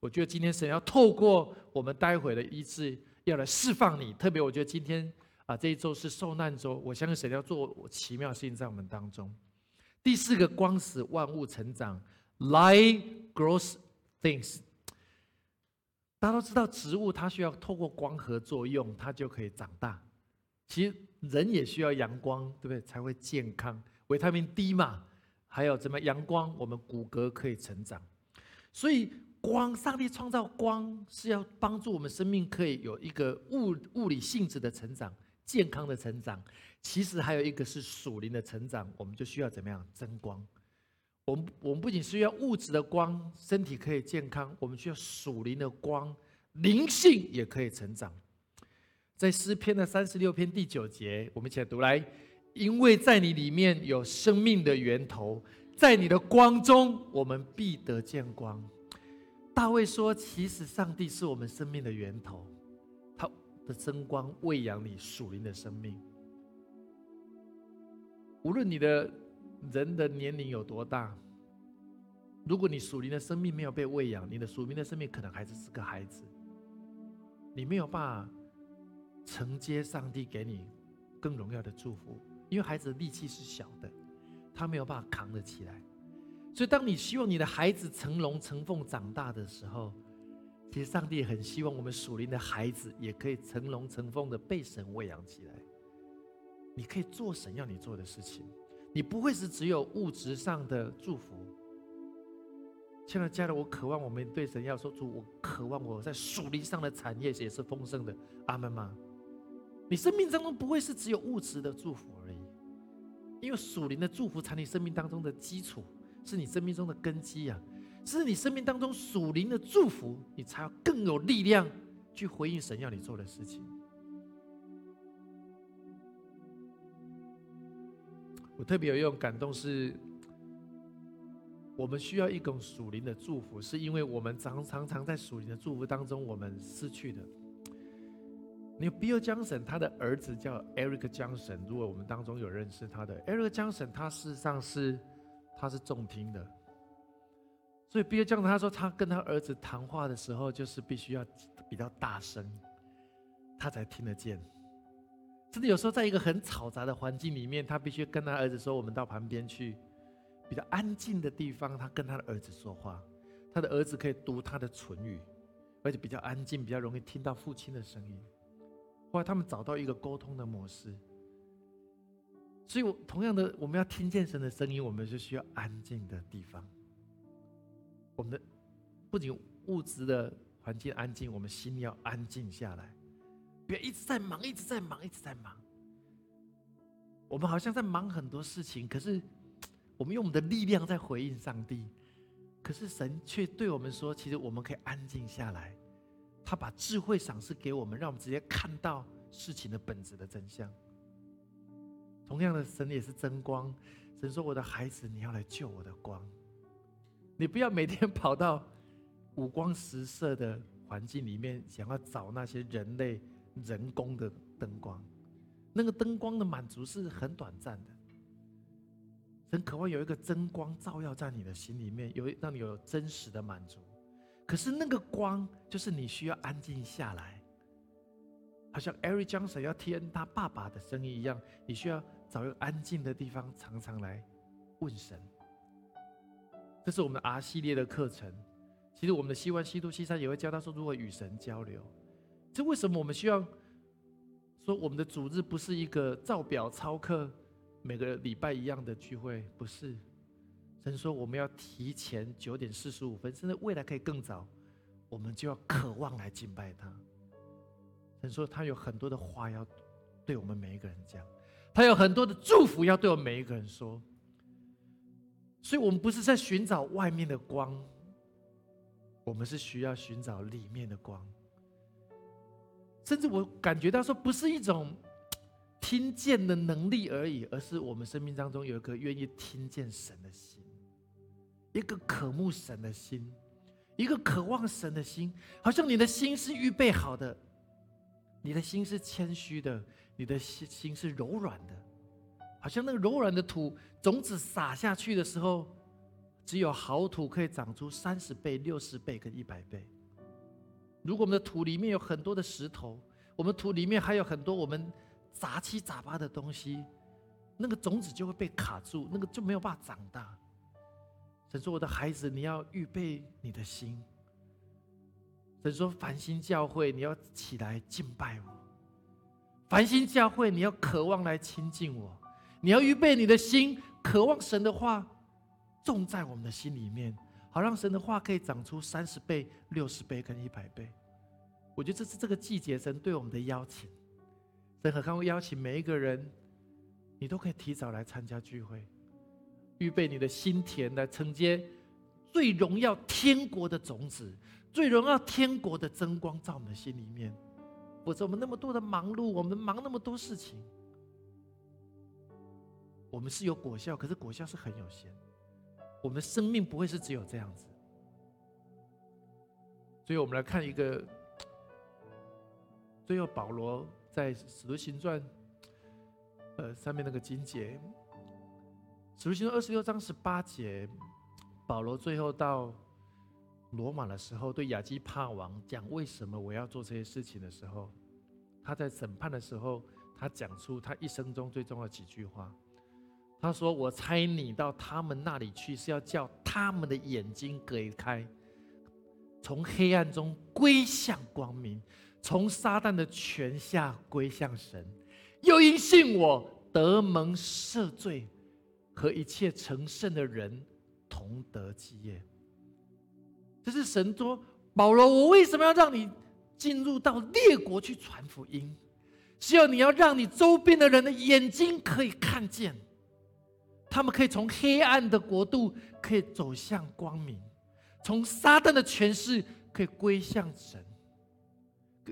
我觉得今天神要透过我们待会的医治，要来释放你。特别我觉得今天啊这一周是受难周，我相信神要做奇妙事情在我们当中。第四个光使万物成长，light grows things。大家都知道，植物它需要透过光合作用，它就可以长大。其实人也需要阳光，对不对？才会健康。维他命 D 嘛，还有怎么阳光，我们骨骼可以成长。所以光，上帝创造光是要帮助我们生命可以有一个物物理性质的成长，健康的成长。其实还有一个是属灵的成长，我们就需要怎么样？增光。我们我们不仅需要物质的光，身体可以健康，我们需要属灵的光，灵性也可以成长。在诗篇的三十六篇第九节，我们一起来读来。因为在你里面有生命的源头，在你的光中，我们必得见光。大卫说：“其实上帝是我们生命的源头，他的真光喂养你属灵的生命。无论你的人的年龄有多大，如果你属灵的生命没有被喂养，你的属灵的生命可能还是是个孩子，你没有办法承接上帝给你更荣耀的祝福。”因为孩子的力气是小的，他没有办法扛得起来，所以当你希望你的孩子成龙成凤长大的时候，其实上帝很希望我们属灵的孩子也可以成龙成凤的被神喂养起来。你可以做神要你做的事情，你不会是只有物质上的祝福。亲爱的家人，我渴望我们对神要说主，我渴望我在属灵上的产业也是丰盛的。阿门吗？你生命当中不会是只有物质的祝福而已，因为属灵的祝福才你生命当中的基础，是你生命中的根基啊！是你生命当中属灵的祝福，你才更有力量去回应神要你做的事情。我特别有一种感动，是我们需要一种属灵的祝福，是因为我们常常常在属灵的祝福当中，我们失去的。你 Bill Johnson，他的儿子叫 Eric Johnson。如果我们当中有认识他的 Eric Johnson，他事实上是他是重听的。所以 Bill Johnson 他说，他跟他儿子谈话的时候，就是必须要比较大声，他才听得见。甚至有时候在一个很嘈杂的环境里面，他必须跟他儿子说：“我们到旁边去，比较安静的地方。”他跟他的儿子说话，他的儿子可以读他的唇语，而且比较安静，比较容易听到父亲的声音。后来他们找到一个沟通的模式，所以，我同样的，我们要听见神的声音，我们是需要安静的地方。我们的不仅物质的环境安静，我们心要安静下来，不要一直在忙，一直在忙，一直在忙。我们好像在忙很多事情，可是我们用我们的力量在回应上帝，可是神却对我们说：“其实我们可以安静下来。”他把智慧赏赐给我们，让我们直接看到事情的本质的真相。同样的，神也是真光。神说：“我的孩子，你要来救我的光。你不要每天跑到五光十色的环境里面，想要找那些人类人工的灯光。那个灯光的满足是很短暂的。神渴望有一个真光照耀在你的心里面，有让你有真实的满足。”可是那个光，就是你需要安静下来，好像 Eric Johnson 要听他爸爸的声音一样，你需要找一个安静的地方，常常来问神。这是我们的 R 系列的课程。其实我们的西湾西都西山也会教他说如何与神交流。这为什么我们需要说我们的主日不是一个照表操课，每个礼拜一样的聚会？不是。神说：“我们要提前九点四十五分，甚至未来可以更早，我们就要渴望来敬拜他。”神说：“他有很多的话要对我们每一个人讲，他有很多的祝福要对我们每一个人说。所以，我们不是在寻找外面的光，我们是需要寻找里面的光。甚至我感觉到说，不是一种听见的能力而已，而是我们生命当中有一颗愿意听见神的心。”一个渴慕神的心，一个渴望神的心，好像你的心是预备好的，你的心是谦虚的，你的心心是柔软的，好像那个柔软的土种子撒下去的时候，只有好土可以长出三十倍、六十倍跟一百倍。如果我们的土里面有很多的石头，我们土里面还有很多我们杂七杂八的东西，那个种子就会被卡住，那个就没有办法长大。神说：“我的孩子，你要预备你的心。”神说：“繁星教会，你要起来敬拜我；繁星教会，你要渴望来亲近我。你要预备你的心，渴望神的话种在我们的心里面。”好让神的话可以长出三十倍、六十倍跟一百倍。我觉得这是这个季节神对我们的邀请。神何康会邀请每一个人，你都可以提早来参加聚会，预备你的心田来承接最荣耀天国的种子，最荣耀天国的真光在我们的心里面。否则我们那么多的忙碌，我们忙那么多事情，我们是有果效，可是果效是很有限。我们的生命不会是只有这样子，所以我们来看一个，最后保罗在《使徒行传》呃上面那个经节，《使徒行传》二十六章十八节，保罗最后到罗马的时候，对亚基帕王讲为什么我要做这些事情的时候，他在审判的时候，他讲出他一生中最重要的几句话。他说：“我猜你到他们那里去，是要叫他们的眼睛隔开，从黑暗中归向光明，从撒旦的权下归向神，又因信我得蒙赦罪，和一切成圣的人同得基业。”这是神说：“保罗，我为什么要让你进入到列国去传福音？需要你要让你周边的人的眼睛可以看见。”他们可以从黑暗的国度可以走向光明，从撒旦的权势可以归向神，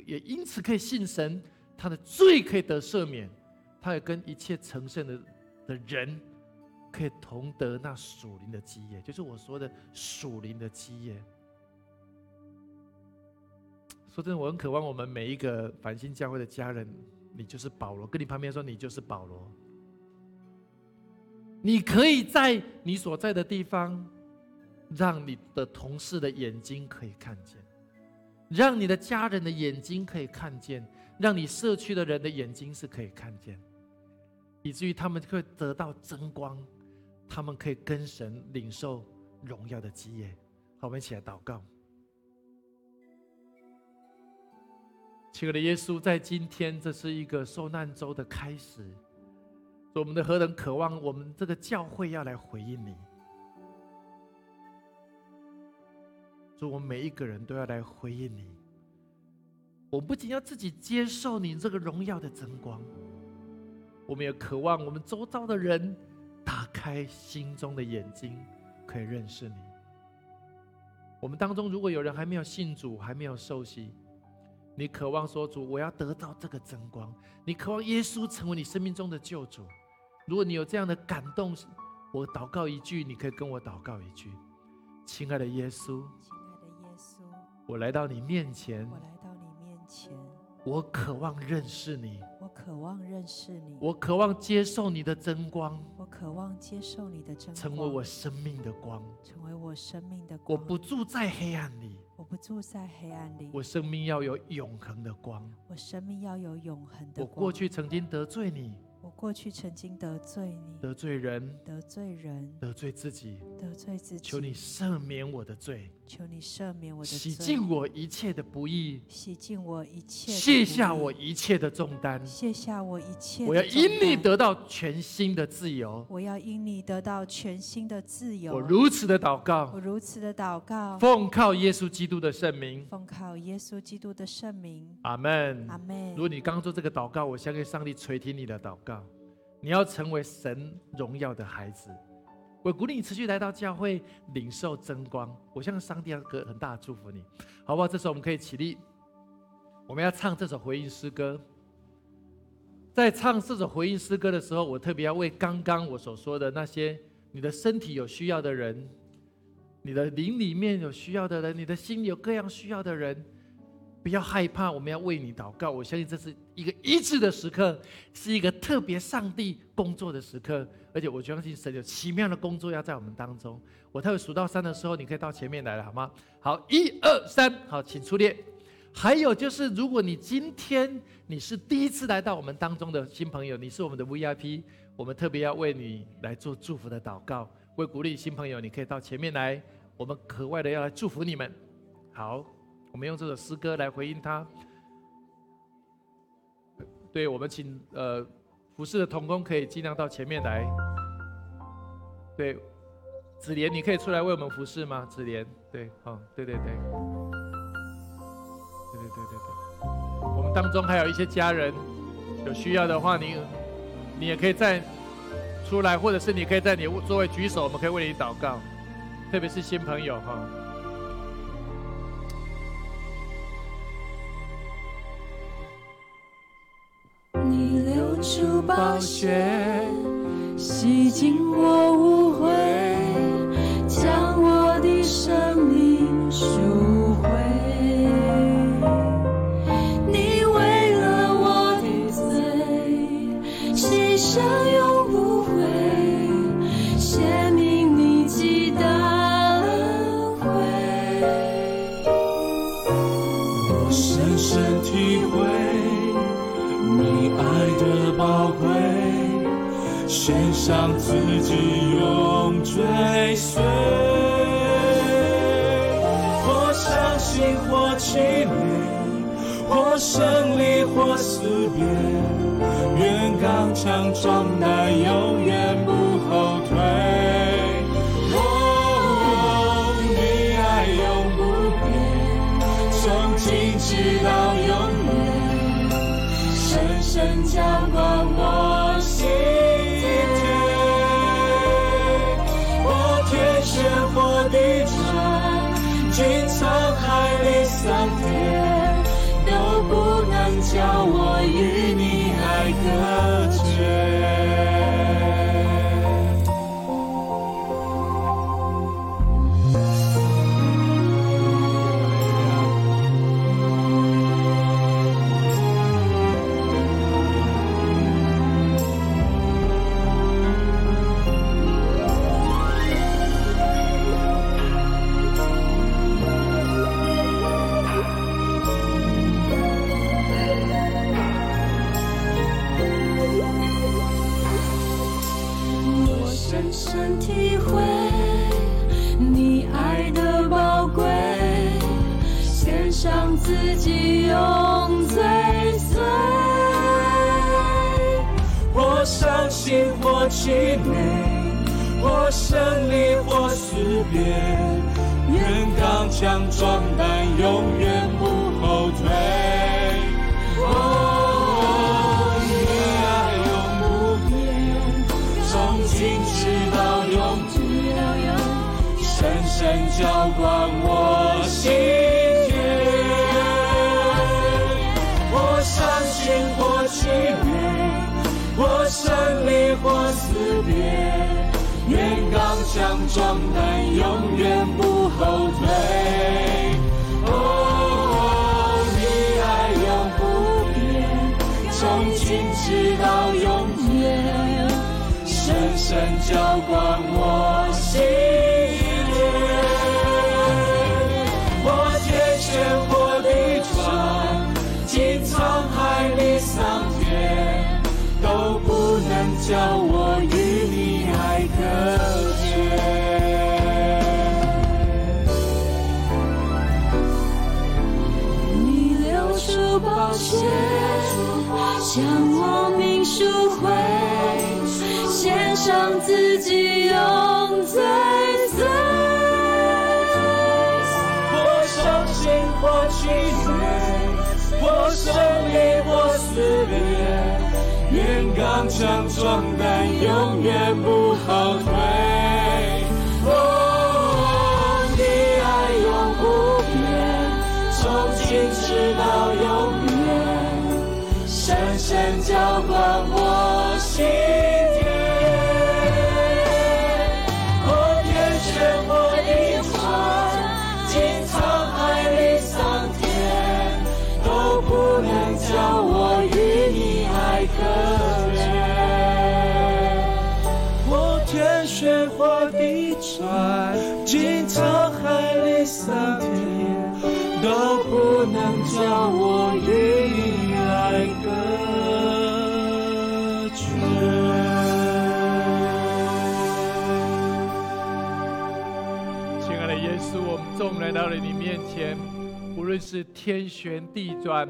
也因此可以信神，他的罪可以得赦免，他也跟一切成圣的的人可以同得那属灵的基业，就是我说的属灵的基业。说真的，我很渴望我们每一个繁星教会的家人，你就是保罗，跟你旁边说你就是保罗。你可以在你所在的地方，让你的同事的眼睛可以看见，让你的家人的眼睛可以看见，让你社区的人的眼睛是可以看见，以至于他们会得到增光，他们可以跟神领受荣耀的基业。好，我们一起来祷告。亲爱的耶稣，在今天，这是一个受难周的开始。我们的何等渴望，我们这个教会要来回应你。说我们每一个人都要来回应你。我不仅要自己接受你这个荣耀的真光，我们也渴望我们周遭的人打开心中的眼睛，可以认识你。我们当中如果有人还没有信主，还没有受洗，你渴望说主，我要得到这个真光，你渴望耶稣成为你生命中的救主。如果你有这样的感动，我祷告一句，你可以跟我祷告一句：“亲爱的耶稣，亲爱的耶稣，我来到你面前，我来到你面前，我渴望认识你，我渴望认识你，我渴望接受你的真光，我渴望接受你的真光，成为我生命的光，成为我生命的光。我不住在黑暗里，我不住在黑暗里，我生命要有永恒的光，我生命要有永恒的光。我过去曾经得罪你。我过去曾经得罪你，得罪人，得罪人，得罪自己，得罪自己。求你赦免我的罪，求你赦免我的罪，洗净我一切的不义，洗净我一切，卸下我一切的重担，卸下我一切。我要因你得到全新的自由，我要因你得到全新的自由。我如此的祷告，我如此的祷告，奉靠耶稣基督的圣名，奉靠耶稣基督的圣名。阿门，阿门。如果你刚做这个祷告，我相信上帝垂听你的祷告。你要成为神荣耀的孩子，我鼓励你持续来到教会领受真光。我相信上帝要给很大的祝福你，好不好？这时候我们可以起立，我们要唱这首回应诗歌。在唱这首回应诗歌的时候，我特别要为刚刚我所说的那些你的身体有需要的人，你的灵里面有需要的人，你的心里有各样需要的人，不要害怕，我们要为你祷告。我相信这是一个医治的时刻，是一个特别上帝工作的时刻，而且我相信神有奇妙的工作要在我们当中。我待会数到三的时候，你可以到前面来了，好吗？好，一二三，好，请出列。还有就是，如果你今天你是第一次来到我们当中的新朋友，你是我们的 VIP，我们特别要为你来做祝福的祷告，为鼓励新朋友，你可以到前面来，我们格外的要来祝福你们。好。我们用这首诗歌来回应他。对，我们请呃服侍的童工可以尽量到前面来。对，子莲，你可以出来为我们服侍吗？子莲，对，好，对对对，对对对对对。我们当中还有一些家人有需要的话，你你也可以在出来，或者是你可以在你座位举手，我们可以为你祷告。特别是新朋友哈。暴雪，洗净我污秽，将我的生命赎献上自己永追随。或伤心，或凄美，或胜利，或死别，愿刚强壮胆，永远不后退。或胜利，或死别，愿刚强壮胆，永远不后退。哦，对爱永不变，从今直到永久，深深浇灌。想壮胆永远不后退哦你爱永不变从今直到永远深深交往刚强壮胆，永远不后退。哦，你爱永不变，从今直到永远。深深浇灌我心我与爱隔绝。亲爱的耶稣，我们众来到了你面前，无论是天旋地转、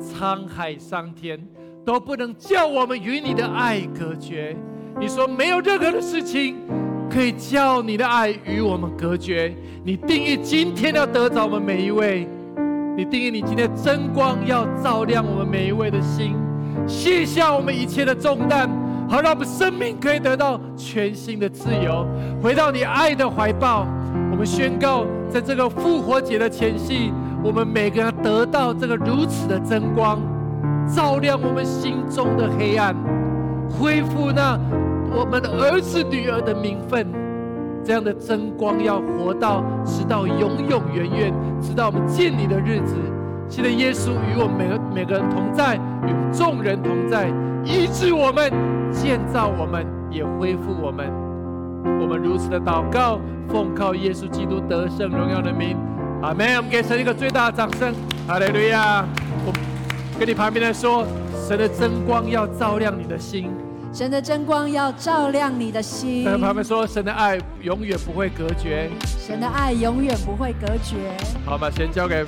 沧海桑田，都不能叫我们与你的爱隔绝。你说没有任何的事情可以叫你的爱与我们隔绝。你定义今天要得着我们每一位，你定义你今天真光要照亮我们每一位的心，卸下我们一切的重担，好让我们生命可以得到全新的自由，回到你爱的怀抱。我们宣告，在这个复活节的前夕，我们每个人得到这个如此的真光，照亮我们心中的黑暗，恢复那我们儿子女儿的名分。这样的真光要活到直到永永远远，直到我们见你的日子。现在耶稣与我们每个每个人同在，与众人同在，医治我们，建造我们，也恢复我们。我们如此的祷告，奉靠耶稣基督得胜荣耀的名，阿门。我们给神一个最大的掌声，哈利路亚！我跟你旁边的说，神的真光要照亮你的心。神的真光要照亮你的心，跟旁边说，神的爱永远不会隔绝。神的爱永远不会隔绝。好，我们先交给。